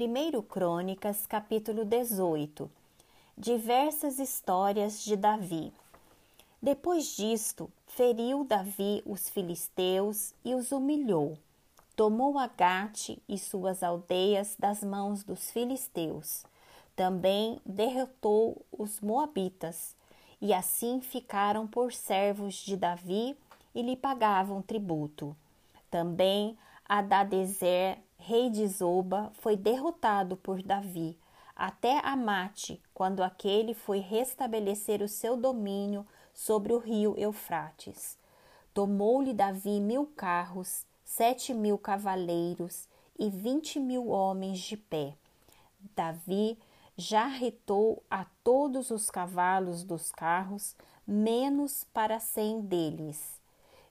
1 Crônicas, capítulo 18 Diversas histórias de Davi. Depois disto, feriu Davi os filisteus e os humilhou. Tomou Agate e suas aldeias das mãos dos filisteus. Também derrotou os moabitas, e assim ficaram por servos de Davi e lhe pagavam tributo. Também Adadezer rei de Zoba, foi derrotado por Davi até Amate, quando aquele foi restabelecer o seu domínio sobre o rio Eufrates. Tomou-lhe Davi mil carros, sete mil cavaleiros e vinte mil homens de pé. Davi já retou a todos os cavalos dos carros, menos para cem deles.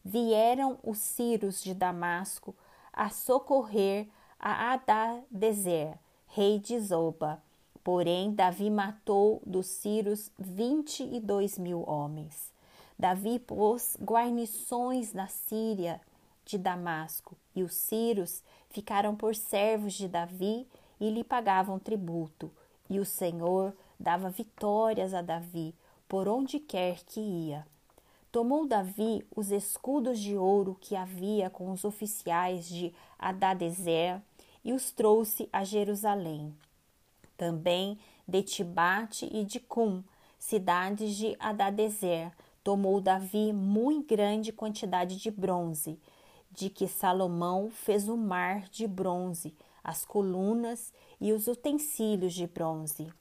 Vieram os ciros de Damasco a socorrer a Adadezer, rei de Zoba. Porém, Davi matou dos Círios vinte e dois mil homens. Davi pôs guarnições na Síria de Damasco, e os Círios ficaram por servos de Davi e lhe pagavam tributo. E o Senhor dava vitórias a Davi por onde quer que ia. Tomou Davi os escudos de ouro que havia com os oficiais de Adadezer e os trouxe a Jerusalém. Também de Tibate e de Cum, cidades de Adadezer, tomou Davi muito grande quantidade de bronze, de que Salomão fez o mar de bronze, as colunas e os utensílios de bronze.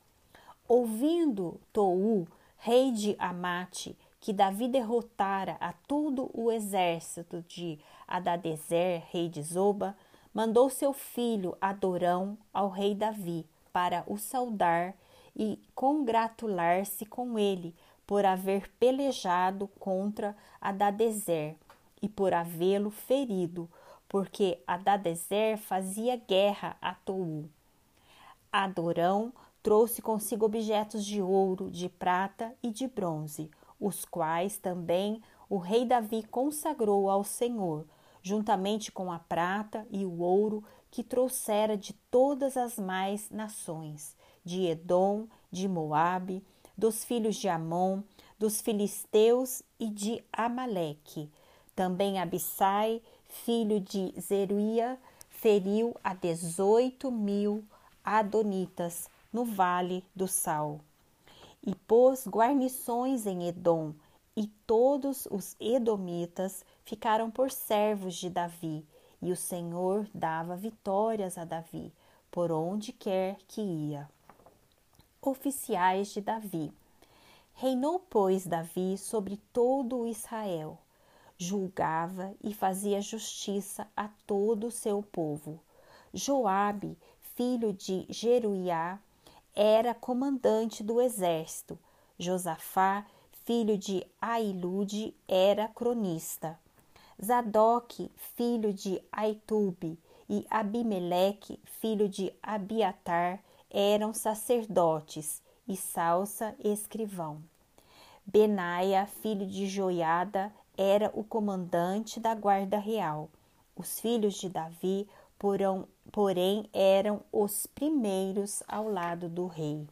Ouvindo Tou, rei de Amate, que Davi derrotara a todo o exército de Adadezer, rei de Zoba, mandou seu filho Adorão ao rei Davi para o saudar e congratular-se com ele por haver pelejado contra Adadezer e por havê-lo ferido, porque Adadezer fazia guerra a Tou. Adorão trouxe consigo objetos de ouro, de prata e de bronze, os quais também o rei Davi consagrou ao Senhor, juntamente com a prata e o ouro que trouxera de todas as mais nações, de Edom, de Moabe, dos filhos de Amon, dos filisteus e de Amaleque. Também Abissai, filho de Zeruia, feriu a dezoito mil adonitas no vale do Sal e pôs guarnições em Edom, e todos os edomitas ficaram por servos de Davi, e o Senhor dava vitórias a Davi, por onde quer que ia. Oficiais de Davi. Reinou, pois, Davi sobre todo o Israel, julgava e fazia justiça a todo o seu povo. Joabe, filho de Jeruiá, era comandante do exército. Josafá, filho de Ailude, era cronista. Zadok, filho de Aitube, e Abimeleque, filho de Abiatar, eram sacerdotes, e Salsa, escrivão. Benaia, filho de Joiada, era o comandante da guarda real. Os filhos de Davi porão, porém eram os primeiros ao lado do rei.